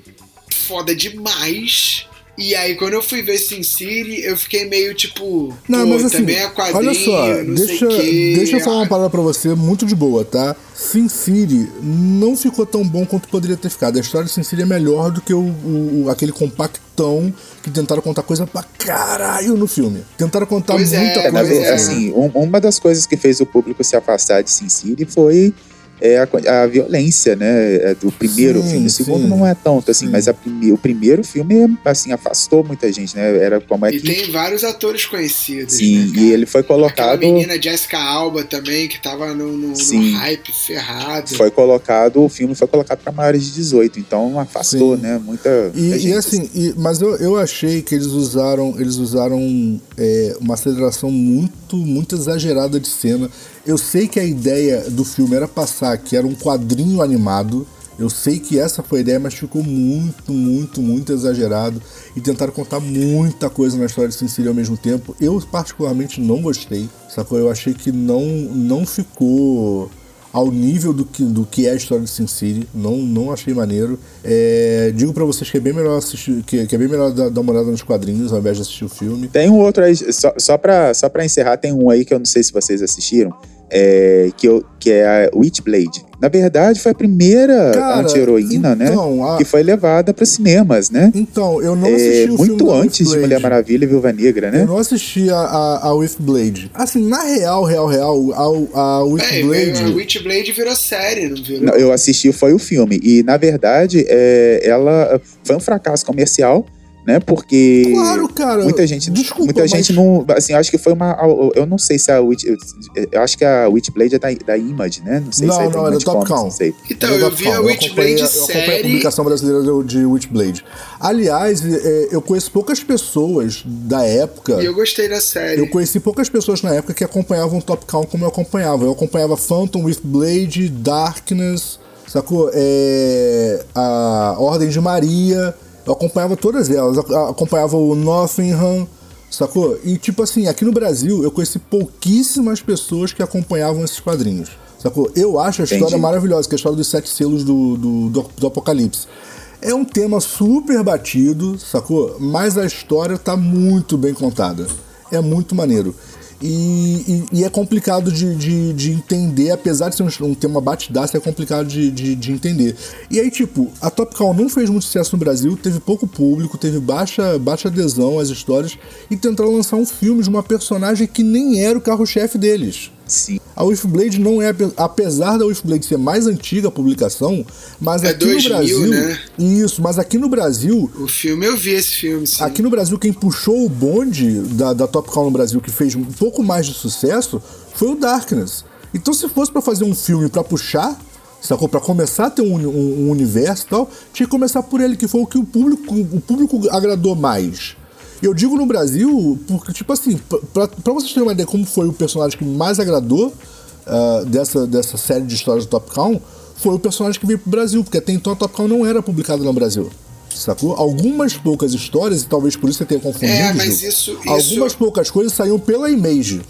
D: foda demais. E aí, quando eu fui ver Sin City, eu fiquei meio tipo.
C: Não,
D: pô,
C: mas assim,
D: também é quadrinho,
C: olha só,
D: não
C: deixa,
D: sei o quê.
C: deixa eu falar uma parada pra você muito de boa, tá? Sin City não ficou tão bom quanto poderia ter ficado. A história de Sin City é melhor do que o, o- aquele compactão que tentaram contar coisa pra caralho no filme. Tentaram contar
D: Pois é,
C: muita
E: É, na
C: coisa.
E: verdade,
D: é.
E: assim, um- uma das coisas que fez o público se afastar de Sin City foi é, a, a violência, né? é, Do primeiro
C: Sim,
E: filme. O segundo
C: sim.
E: não é tanto, assim,
C: Sim.
E: mas a prime- o primeiro filme, assim, afastou muita gente, né? Era como é
D: E
E: que.
D: tem vários atores conhecidos.
E: Sim,
D: né,
E: e ele foi
D: Aquela
E: colocado.
D: menina Jessica Alba também, que tava no, no- no hype ferrado.
E: Foi colocado, o filme foi colocado para maiores de 18, então afastou,
C: Sim.
E: né? Muita.
C: E,
E: muita
C: e
E: gente,
C: assim, e- mas eu, eu achei que eles usaram, eles usaram é, uma aceleração muito, muito exagerada de cena. Eu sei que a ideia do filme era passar que era um quadrinho animado. Eu sei que essa foi a ideia, mas ficou muito, muito, muito exagerado. E tentaram contar muita coisa na história de Sin City ao mesmo tempo. Eu, particularmente, não gostei. Sacou? Eu achei que não, não ficou ao nível do que, do que é a história de Sin City. Não, não achei maneiro. É, digo pra vocês que é bem melhor assistir, que, que é bem melhor dar, dar uma olhada nos quadrinhos ao invés de assistir o filme.
E: Tem um outro aí, só, só, pra, só pra encerrar, tem um aí que eu não sei se vocês assistiram, é, que, eu, que é a Witchblade. Na verdade, foi a primeira anti-heroína, né?
C: então, a-
E: Que foi levada para cinemas, né?
C: Então, eu não
E: É,
C: assisti o filme
E: muito antes de. Mulher Maravilha e Viúva Negra, né?
C: Eu não assisti a, a, a Witchblade. Assim, na real, real, real, a, a
D: É,
C: Witchblade...
D: a Witchblade virou série, não virou?
E: Não, Eu assisti, foi o filme. E, na verdade, é, ela foi um fracasso comercial, né? Porque
C: Claro, cara.
E: muita gente,
C: Desculpa,
E: muita
C: mas-
E: gente não, assim, eu acho que foi uma, eu não sei se a Witch, eu, eu acho que a Witchblade é da, da Image, né? Não sei
C: Não,
E: se é
C: não, é da
E: Image
C: Top
E: Comics,
C: Cow.
E: não sei.
D: Então, eu vi a. Witchblade
C: acompanhei- Eu acompanhei a
D: série.
C: publicação brasileira de, de Witchblade. Aliás, é, eu conheço poucas pessoas da época...
D: E eu gostei da série.
C: Eu conheci poucas pessoas na época que acompanhavam Top Cow como eu acompanhava. Eu acompanhava Phantom, Witchblade, Darkness, sacou? É, a Ordem de Maria. Eu acompanhava todas elas. Eu acompanhava o Nottingham, sacou? E tipo assim, aqui no Brasil eu conheci pouquíssimas pessoas que acompanhavam esses quadrinhos. Sacou? Eu acho a história
E: Entendi.
C: maravilhosa, que é a história dos sete selos do, do, do, do Apocalipse. É um tema super batido, sacou? Mas a história tá muito bem contada. É muito maneiro. E, e- e é complicado de, de, de entender, apesar de ser um, um tema batidaço, é complicado de, de, de entender. E aí, tipo, a Top Cow não fez muito sucesso no Brasil, teve pouco público, teve baixa, baixa adesão às histórias, e tentaram lançar um filme de uma personagem que nem era o carro-chefe deles.
E: Sim.
C: A Witchblade não é, apesar da Witchblade ser mais antiga a publicação, mas
D: É
C: aqui
D: 2000,
C: no Brasil.
D: né?
C: Isso, mas aqui no Brasil,
D: O filme, eu vi esse filme, sim.
C: aqui no Brasil, quem puxou o bonde da, da Top Cow no Brasil, que fez um pouco mais de sucesso, foi o Darkness. Então, se fosse pra fazer um filme pra puxar, sacou? Pra começar a ter um, um- um universo e tal, tinha que começar por ele, que foi o que o público, o público agradou mais. Eu digo no Brasil, porque, tipo assim, pra, pra- vocês terem uma ideia como foi o personagem que mais agradou ah, dessa, dessa série de histórias do Top Cow, foi o personagem que veio pro Brasil, porque até então a Top Cow não era publicada no Brasil. Sacou? Algumas poucas histórias, e talvez por isso você tenha confundido.
D: É, mas isso- isso-
C: Algumas poucas coisas saíam pela Image.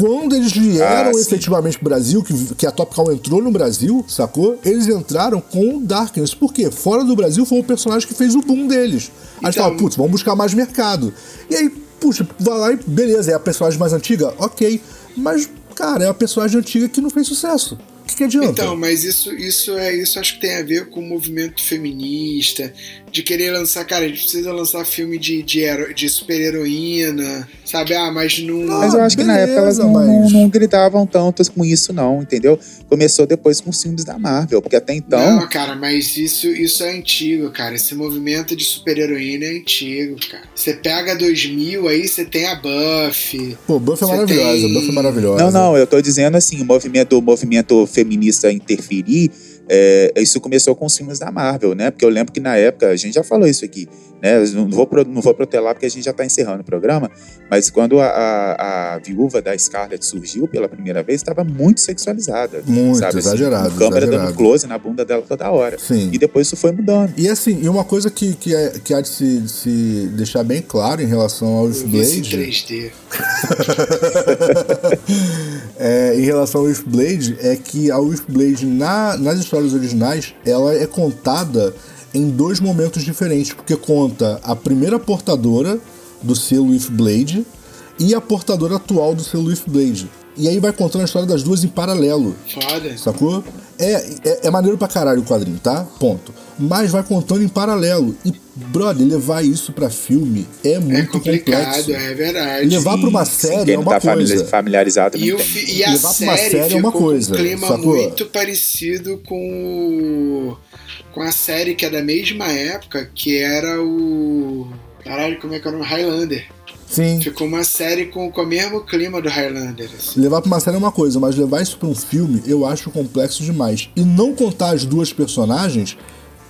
C: Quando eles vieram
E: Ah,
C: efetivamente pro Brasil, que, que a Top Cow entrou no Brasil, sacou? Eles entraram com o Darkness. Por quê? Fora do Brasil foi o personagem que fez o boom deles. Aí eles
D: Então-
C: putz, vamos buscar mais mercado. E aí, puxa, vai lá e beleza, é a personagem mais antiga? Ok. Mas, cara, é a personagem antiga que não fez sucesso. que, que adianta?
D: Então, mas isso, isso é isso acho que tem a ver com o movimento feminista, de querer lançar, cara, a gente precisa lançar filme de, de, hero- de super-heroína, sabe? Ah, mas não.
E: Mas eu acho que na época elas não,
C: mas-
E: não, não gritavam tanto com isso, não, entendeu? Começou depois com os filmes da Marvel, porque até então.
D: Não, cara, mas isso, isso é antigo, cara. Esse movimento de super-heroína é antigo, cara. Você pega 2000, aí você tem a Buffy.
C: Pô, Buffy é maravilhosa,
D: tem-
C: Buffy é maravilhosa.
E: Não, não, eu tô dizendo assim, o movimento, o movimento feminista interferir, é, isso começou com os filmes da Marvel, né? Porque eu lembro que na época, a gente já falou isso aqui, né? Não vou, não vou protelar porque a gente já tá encerrando o programa, mas quando a, a, a viúva da Scarlett surgiu pela primeira vez, estava muito sexualizada.
C: Muito,
E: sabe? Assim,
C: exagerado,
E: com câmera
C: exagerado.
E: dando close na bunda dela toda hora.
C: Sim.
E: E depois isso foi mudando.
C: E assim, e uma coisa que, que, é, que há de se, se deixar bem claro em relação ao
D: Esse
C: Blade
D: 3D. [laughs]
C: é, em relação ao Blade é que a Blade na, nas histórias originais ela é contada em dois momentos diferentes, porque conta a primeira portadora do selo Blade e a portadora atual do selo Blade. E aí vai contando a história das duas em paralelo.
D: Foda.
C: Sacou? É, é, é maneiro pra caralho o quadrinho, tá? Ponto. Mas vai contando em paralelo. E, brother, levar isso pra filme é
D: É
C: muito
D: complicado,
C: complexo.
D: é verdade.
C: Levar pra uma
E: Sim,
C: série
E: quem
C: é uma
E: tá
C: coisa.
E: familiarizado não
D: E, o e a
C: Levar pra uma
D: série,
C: série é uma coisa,
D: um clima
C: sacou?
D: muito parecido com o, com a série que é da mesma época, que era o. Caralho, como é que é o nome? Highlander.
C: Sim.
D: Ficou uma série com, com o mesmo clima do Highlander. assim.
C: Levar pra uma série é uma coisa, mas levar isso pra um filme eu acho complexo demais. E não contar as duas personagens,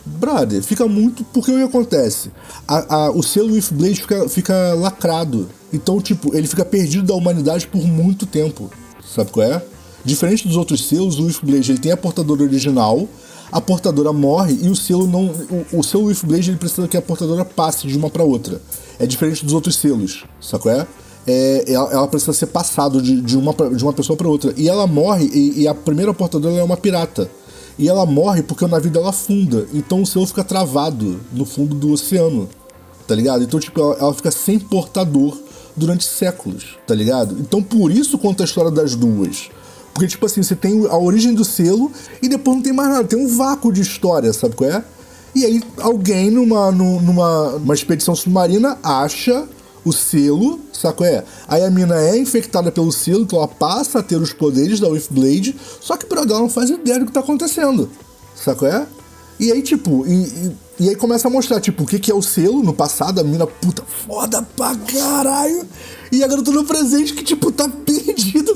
C: brother, fica muito. Porque o que acontece? A- a- o selo If Blade fica, fica lacrado. Então, tipo, ele fica perdido da humanidade por muito tempo. Sabe qual é? Diferente dos outros selos, o If Blade ele tem a portadora original, a portadora morre e o selo não. O, o selo If Blade ele precisa que a portadora passe de uma pra outra. É diferente dos outros selos, qual é? é, ela, ela precisa ser passado de, de, uma, de uma pessoa para outra. E ela morre, e, e a primeira portadora é uma pirata. E ela morre porque o navio dela afunda. Então o selo fica travado no fundo do oceano. Tá ligado? Então, tipo, ela, ela fica sem portador durante séculos, tá ligado? Então por isso conta a história das duas. Porque, tipo assim, você tem a origem do selo e depois não tem mais nada. Tem um vácuo de história, sabe qual é? E aí alguém numa, nu- numa, numa expedição submarina acha o selo, saco é? Aí a mina é infectada pelo selo, então ela passa a ter os poderes da Blade, só que brother, ela não faz ideia do que tá acontecendo, saco é? E aí, tipo, e, e, e aí começa a mostrar, tipo, o que, que é o selo no passado, a mina puta foda pra caralho, e a garota no presente que, tipo, tá [laughs] perdida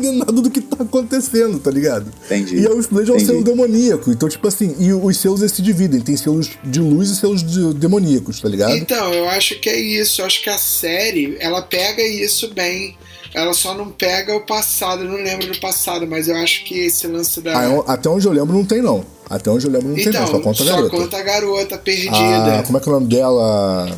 C: entender nada do que tá acontecendo, tá ligado?
E: Entendi.
C: E a Blade é um selo demoníaco, então, tipo assim, e os selos eles se dividem, tem selos de luz e selos de- demoníacos, tá ligado?
D: Então, eu acho que é isso. Eu acho que a série, ela pega isso bem. Ela só não pega o passado. Eu não lembro do passado, mas eu acho que esse lance da.
C: Ah, eu- até onde eu lembro não tem, não. Até onde eu lembro não tem,
D: então,
C: não. Só conta a
D: só
C: garota.
D: conta a garota perdida.
C: Ah, como é que é o nome dela?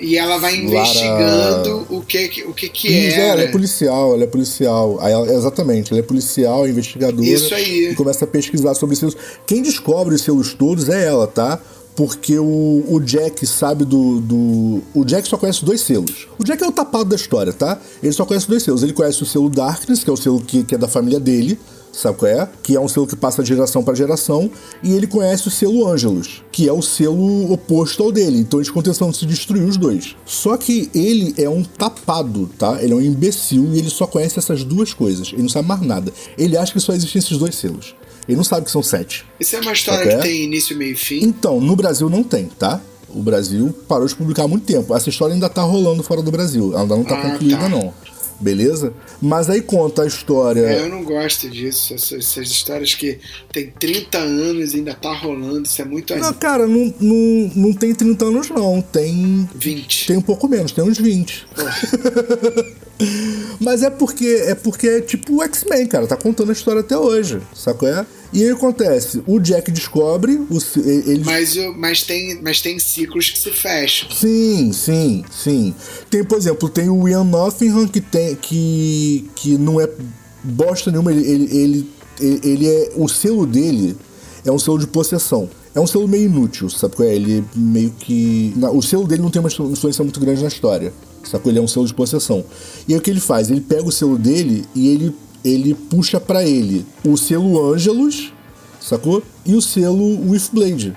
D: E ela vai investigando o que o que, que
C: Isso, é, ela é policial, ela é policial. Aí ela- exatamente, ela é policial, investigadora.
D: Isso aí.
C: E começa a pesquisar sobre selos. Quem descobre os selos todos é ela, tá? Porque o, o Jack sabe do, do. O Jack só conhece dois selos. O Jack é o tapado da história, tá? Ele só conhece dois selos. Ele conhece o selo Darkness, que é o selo que, que é da família dele, sabe qual é? Que é um selo que passa de geração para geração. E ele conhece o selo Angelus, que é o selo oposto ao dele. Então eles tentando se destruir os dois. Só que ele é um tapado, tá? Ele é um imbecil e ele só conhece essas duas coisas. Ele não sabe mais nada. Ele acha que só existem esses dois selos. Ele não sabe que são sete.
D: Isso é uma história
C: Ok.
D: que tem início, meio e fim.
C: Então, no Brasil não tem, tá? O Brasil parou de publicar há muito tempo. Essa história ainda tá rolando fora do Brasil. Ela ainda não tá
D: Ah,
C: concluída,
D: tá.
C: não. Beleza? Mas aí conta a história.
D: É, eu não gosto disso. Essas, essas histórias que tem 30 anos e ainda tá rolando. Isso é muito
C: Não, cara, não, não, não tem 30 anos, não. Tem.
D: 20.
C: Tem um pouco menos, tem uns 20. [laughs] Mas é porque é porque é tipo o X-Men, cara, tá contando a história até hoje, sacou? É? E aí acontece, o Jack descobre, o, ele
D: Mas, mas, tem, mas tem ciclos que se fecham.
C: Sim, sim, sim. Tem, por exemplo, tem o Ian Nottingham que tem que que não é bosta nenhuma, ele ele, ele, ele- é o selo dele é um selo de possessão. É um selo meio inútil, sabe qual é? Ele meio que o selo dele não tem uma influência muito grande na história. Sacou? Ele é um selo de possessão. E aí o que ele faz? Ele pega o selo dele e ele ele puxa pra ele o selo Angelus, sacou? E o selo Withblade.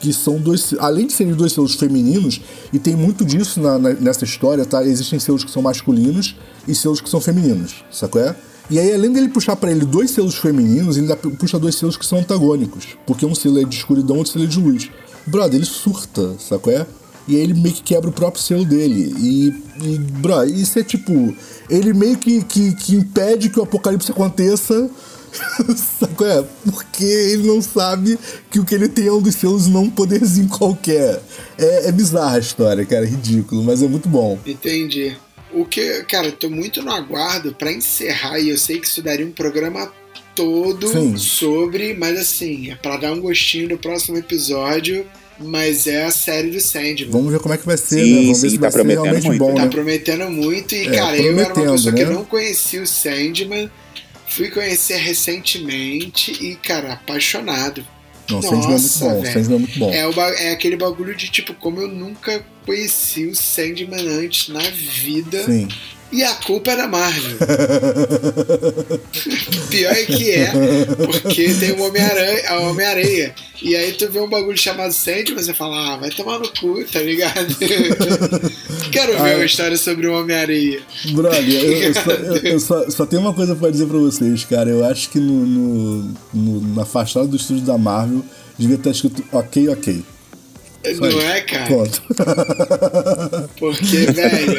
C: Que são dois. Além de serem dois selos femininos, e tem muito disso na- na- nessa história, tá? Existem selos que são masculinos e selos que são femininos, sacou? É? E aí, além dele puxar pra ele dois selos femininos, ele ainda pu- puxa dois selos que são antagônicos. Porque um selo é de escuridão, outro selo é de luz. Brother, ele surta, sacou? É? E aí ele meio que quebra o próprio selo dele. E, e bro, isso é tipo. Ele meio que, que, que impede que o apocalipse aconteça. [laughs] Sacou? É? Porque ele não sabe que o que ele tem é um dos selos não um poderzinho qualquer. É, é bizarra a história, cara. É ridículo, mas é muito bom.
D: Entendi. O que, cara, eu tô muito no aguardo pra encerrar e eu sei que isso daria um programa todo
C: Sim.
D: sobre, mas assim, é pra dar um gostinho do próximo episódio, mas é a série do Sandman.
C: Vamos ver como é que vai ser,
E: Sim,
C: né? Vamos
E: sim,
C: ver se
E: tá
C: vai ser
E: prometendo
C: realmente
E: muito.
C: bom,
D: Tá
C: né?
D: prometendo muito e,
C: É,
D: cara, eu era uma pessoa que
C: né?
D: não conhecia o Sandman, fui conhecer recentemente e, cara, apaixonado.
C: Não, o Sandman é muito
D: Nossa,
C: bom.
D: Velho.
C: Sandman é muito bom.
D: É, o é aquele bagulho de tipo, como eu nunca conheci o Sandman antes na vida.
C: Sim.
D: E a culpa é da Marvel. [laughs] Pior é que é, porque tem o Homem-Aranha, a Homem-Areia. E aí tu vê um bagulho chamado Sandman, você fala, ah, vai tomar no cu, tá ligado? [laughs] Quero ver
C: Ah,
D: uma história sobre o Homem-Areia.
C: Brother, eu, eu só, [laughs] eu- eu só- só tenho uma coisa pra dizer pra vocês, cara. Eu acho que no, no- no- na fachada do estúdio da Marvel devia estar escrito ok, ok.
D: Não
C: isso.
D: é, cara?
C: Pronto. [laughs]
D: Porque, velho,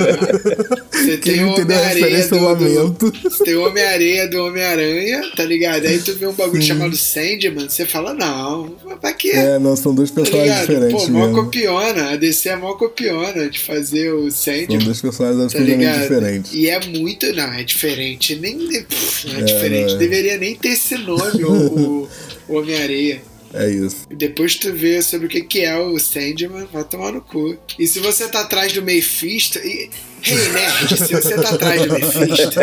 D: você tem
C: não
D: o
C: entendeu a
D: Homem-Areia
C: referência, eu
D: do, do. [laughs] Você tem o Homem-Areia do Homem-Aranha, tá ligado? Aí tu vê um bagulho chamado Sandman, você fala, não, mas pra quê?
C: É, não, são dois
D: Tá
C: personagens
D: ligado?
C: diferentes
D: Pô, mó
C: mesmo.
D: copiona. A DC é mó copiona de fazer o
C: São
D: Sandman.
C: dois personagens
D: Tá
C: absolutamente
D: ligado?
C: diferentes.
D: E é muito. Não, é diferente. Nem. pff, não é,
C: É,
D: diferente.
C: não é.
D: Deveria nem ter esse nome, o, o, o Homem-Areia.
C: É isso.
D: E Depois tu vê sobre o que, que é o Sandman, vai tomar no cu. E se você tá atrás do Mephisto. E, hey, [laughs] nerd, se você tá atrás do Mephisto,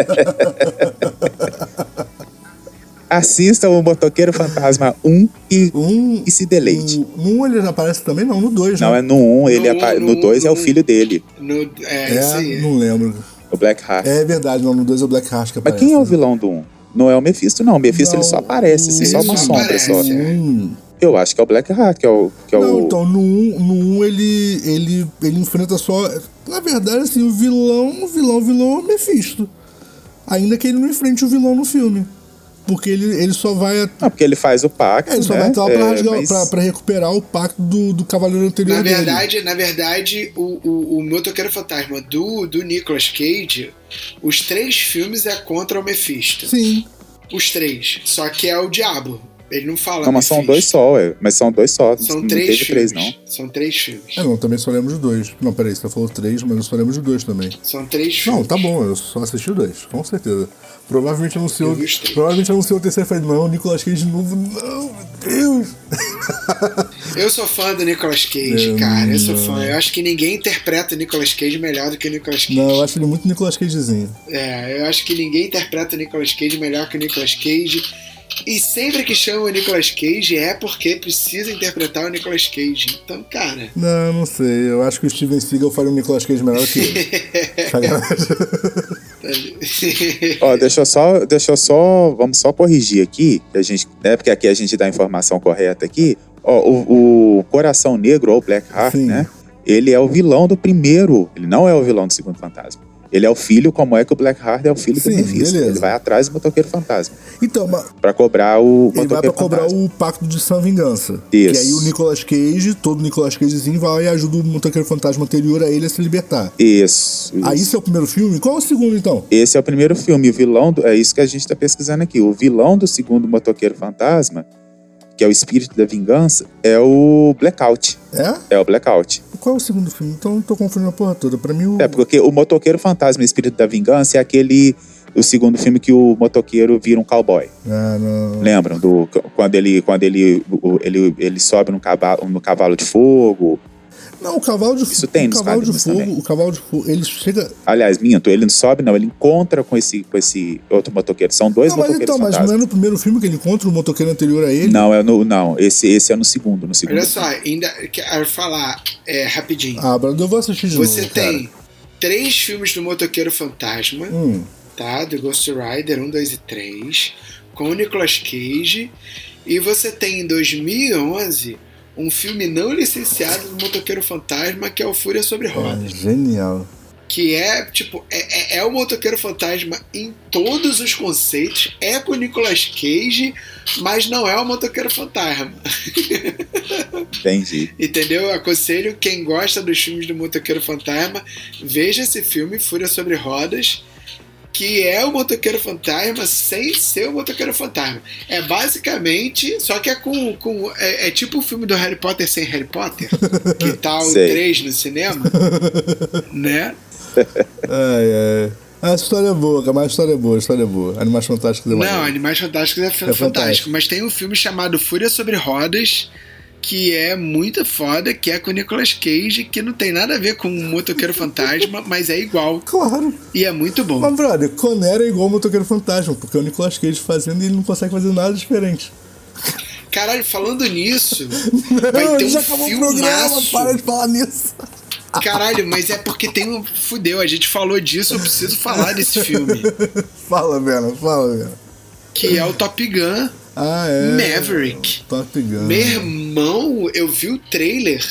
E: Assista o Motoqueiro Fantasma 1 e,
C: Um,
E: e se deleite.
C: No, no um ele já aparece também? Não, no dois,
E: Não,
C: né?
E: é no 1, ele
D: No um,
E: apa-
D: no
E: no 2 é o
D: um.
E: filho dele,
D: no, é,
C: É,
D: isso aí.
C: não lembro.
E: o Blackheart.
C: É verdade, não, no dois é o Blackheart que
E: Mas
C: aparece.
E: quem é o
C: né?
E: vilão do 1? Não é o Mephisto, não. O Mephisto ele
C: Não,
E: só aparece, assim,
C: ele
E: só uma sombra
D: aparece,
E: só.
D: é.
C: Hum.
E: Eu acho que é o Blackheart, que é o. Que é
C: Não,
E: o...
C: então, no 1 um, no ele, ele, ele enfrenta só. Na verdade, assim, o vilão, o vilão, o vilão é o Mephisto. Ainda que ele não enfrente o vilão no filme. Porque ele, ele só vai. a-
E: Não, porque ele faz o pacto.
C: é, ele só
E: né?
C: vai entrar lá
E: É,
C: pra, rasgar-
E: mas-
C: pra- pra recuperar o pacto do, do cavaleiro anterior
D: Na
C: dele.
D: verdade, na verdade, o, o, o Motoqueiro Fantasma do, do Nicolas Cage, os três filmes é contra o Mephisto.
C: Sim.
D: Os três. Só que é o diabo. Ele não fala
E: Não, mas são dois só, ué. Mas são dois só.
D: São
E: não
D: três
E: teve
D: filmes.
E: três, não.
D: São três filmes.
C: É, não, também só lembro de dois. Não, peraí, você falou três, mas eu só lembro de dois também.
D: São três
C: Não,
D: filmes.
C: tá bom, eu só assisti dois, com certeza. Provavelmente anunciou. Provavelmente anunciou o terceiro e falei, não, Nicolas Cage de novo, não, meu Deus!
D: Eu sou fã do Nicolas Cage,
C: É,
D: cara. Eu sou fã. Eu acho que ninguém interpreta o Nicolas Cage melhor do que o Nicolas Cage.
C: Não, eu acho ele muito Nicolas Cagezinho.
D: É, eu acho que ninguém interpreta o Nicolas Cage melhor que o Nicolas Cage. E sempre que chama o Nicolas Cage é porque precisa interpretar o Nicolas Cage. Então, cara.
C: Não, não sei. Eu acho que o Steven Seagal faria um Nicolas Cage melhor que ele. [laughs] [laughs]
E: Ó, deixa eu só, deixa eu só, vamos só corrigir aqui, que a gente, né, porque aqui a gente dá a informação correta aqui. Ó, o, o Coração Negro, ou Black Heart,
C: Sim.
E: né? Ele é o vilão do primeiro, ele não é o vilão do segundo fantasma. Ele é o filho, como é que o Black Heart é o filho
C: Sim,
E: do Mephisto.
C: beleza.
E: Ele vai atrás do motoqueiro fantasma
C: Então, mas
E: Pra cobrar o
C: ele vai pra cobrar
E: fantasma.
C: o pacto de Sã Vingança.
E: Isso.
C: E aí o Nicolas Cage, todo Nicolas Cagezinho, vai e ajuda o motoqueiro fantasma anterior a ele a se libertar.
E: Isso.
C: Aí
E: isso.
C: isso é o primeiro filme? Qual é o segundo, então?
E: Esse é o primeiro filme. O vilão, do- é isso que a gente está pesquisando aqui. O vilão do segundo Motoqueiro Fantasma, que é o espírito da vingança, é o Blackout.
C: É?
E: É o Blackout.
C: Qual é o segundo filme? Então eu tô confundindo a porra toda. Pra mim, o...
E: É porque o Motoqueiro Fantasma e o Espírito da Vingança é aquele. O segundo filme que o motoqueiro vira um cowboy.
C: Ah, não.
E: Lembram? Do, quando ele, quando ele, ele, ele sobe no cavalo, no cavalo de fogo.
C: Não, o cavalo de fogo.
E: Isso tem
C: o cavalo de fogo.
E: também.
C: O cavalo de fogo, ele chega.
E: Aliás, minto, ele não sobe, não. Ele encontra com esse, com esse outro motoqueiro. São dois
C: Não, mas
E: motoqueiros
C: então, mas não é no primeiro filme que ele encontra o motoqueiro anterior a ele?
E: Não, é no, não esse, esse é no segundo. No segundo
D: Olha só, ainda quero falar é, rapidinho.
C: Ah, Brando, eu vou assistir de
D: Você
C: novo. cara.
D: tem três filmes do Motoqueiro Fantasma,
C: Hum,
D: tá? Do Ghost Rider 1, 2 e 3, com o Nicolas Cage. E você tem em 2011 um filme não licenciado do Motoqueiro Fantasma, que é o Fúria sobre Rodas.
C: É, genial.
D: Que é, tipo, é, é, é o Motoqueiro Fantasma em todos os conceitos. É com o Nicolas Cage, mas não é o Motoqueiro Fantasma. [laughs]
E: Entendi.
D: Entendeu? Aconselho quem gosta dos filmes do Motoqueiro Fantasma, veja esse filme, Fúria sobre Rodas, que é o Motoqueiro Fantasma sem ser o Motoqueiro Fantasma. É basicamente, só que é com. com é, é tipo o filme do Harry Potter sem Harry Potter, que [laughs] tá o
E: Sei.
D: 3 no cinema, [laughs] né?
C: Ai, ai. A história é boa, cara, mas a história é boa, a história é boa. Animais Fantásticos é
D: Não. Animais Fantásticos é, fantástico,
C: fantástico.
D: mas tem um filme chamado Fúria sobre Rodas, que é muito foda, que é com o Nicolas Cage, que não tem nada a ver com o Motoqueiro Fantasma, [laughs] mas é igual.
C: Claro.
D: E é muito bom.
C: Mas, brother, Conera é igual o Motoqueiro Fantasma, porque é o Nicolas Cage fazendo e ele não consegue fazer nada diferente.
D: Caralho, falando nisso, [laughs] vai
C: Não,
D: ter um
C: já acabou o programa,
D: filmaço.
C: para de falar nisso.
D: Caralho, mas é porque tem um. Fudeu, a gente falou disso, eu preciso falar desse filme. [laughs]
C: Fala, Bena, fala, Bena.
D: Que é o Top Gun
C: Ah, é.
D: Maverick.
C: Top Gun.
D: Meu irmão, eu vi o trailer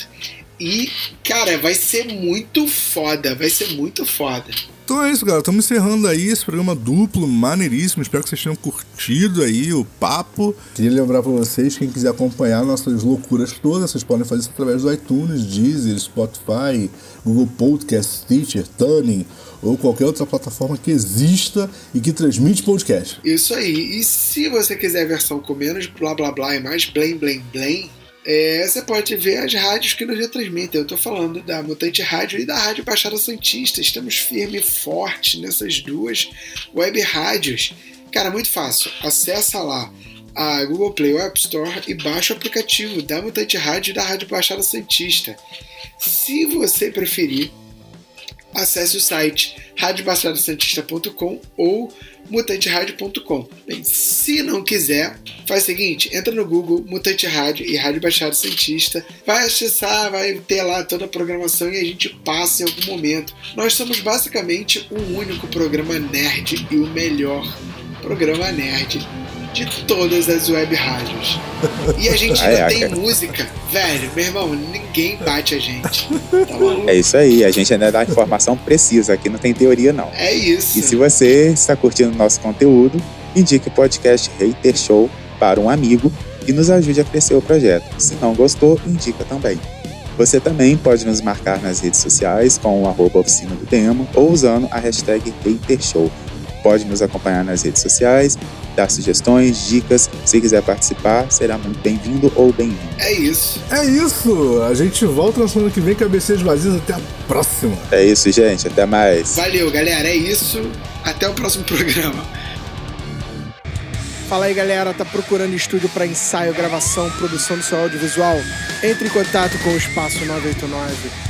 D: e, cara, vai ser muito foda. Vai ser muito foda.
C: Então é isso, galera. Estamos encerrando aí esse programa duplo, maneiríssimo. Espero que vocês tenham curtido aí o papo. Queria lembrar pra vocês, quem quiser acompanhar nossas loucuras todas, vocês podem fazer isso através do iTunes, Deezer, Spotify, Google Podcast, Stitcher, Tuning ou qualquer outra plataforma que exista e que transmite podcast.
D: Isso aí. E se você quiser a versão com menos blá blá blá e mais blém blém blém, é, você pode ver as rádios que nos retransmitem. Eu tô falando da Mutante Rádio e da Rádio Baixada Santista. Estamos firme e forte nessas duas web rádios. Cara, muito fácil. Acessa lá a Google Play ou App Store e baixa o aplicativo da Mutante Rádio e da Rádio Baixada Santista. Se você preferir, acesse o site radiobaixadasantista.com ou mutanteradio.com. Bem, se não quiser, faz o seguinte, entra no Google Mutante Rádio e Rádio Baixada Santista, vai acessar, vai ter lá toda a programação e a gente passa em algum momento. Nós somos basicamente o único programa nerd e o melhor programa nerd de todas as web rádios. E a gente ainda
E: Ai, ai,
D: tem música. Velho, meu irmão, ninguém bate a gente. Tá?
E: É isso aí, a gente ainda dá informação precisa, aqui não tem teoria não.
D: É isso.
E: E se você está curtindo nosso conteúdo, indique o podcast Hater Show para um amigo e nos ajude a crescer o projeto. Se não gostou, indica também. Você também pode nos marcar nas redes sociais com o arroba oficina do demo ou usando a hashtag HaterShow. Pode nos acompanhar nas redes sociais, dar sugestões, dicas. Se quiser participar, será muito bem-vindo ou bem-vindo.
D: É isso.
C: É isso! A gente volta na semana que vem, cabeças vazias. Até a próxima!
E: É isso, gente. Até mais.
D: Valeu, galera. É isso. Até o próximo programa. Fala aí, galera. Tá procurando estúdio para ensaio, gravação, produção do seu audiovisual? Entre em contato com o Espaço 989.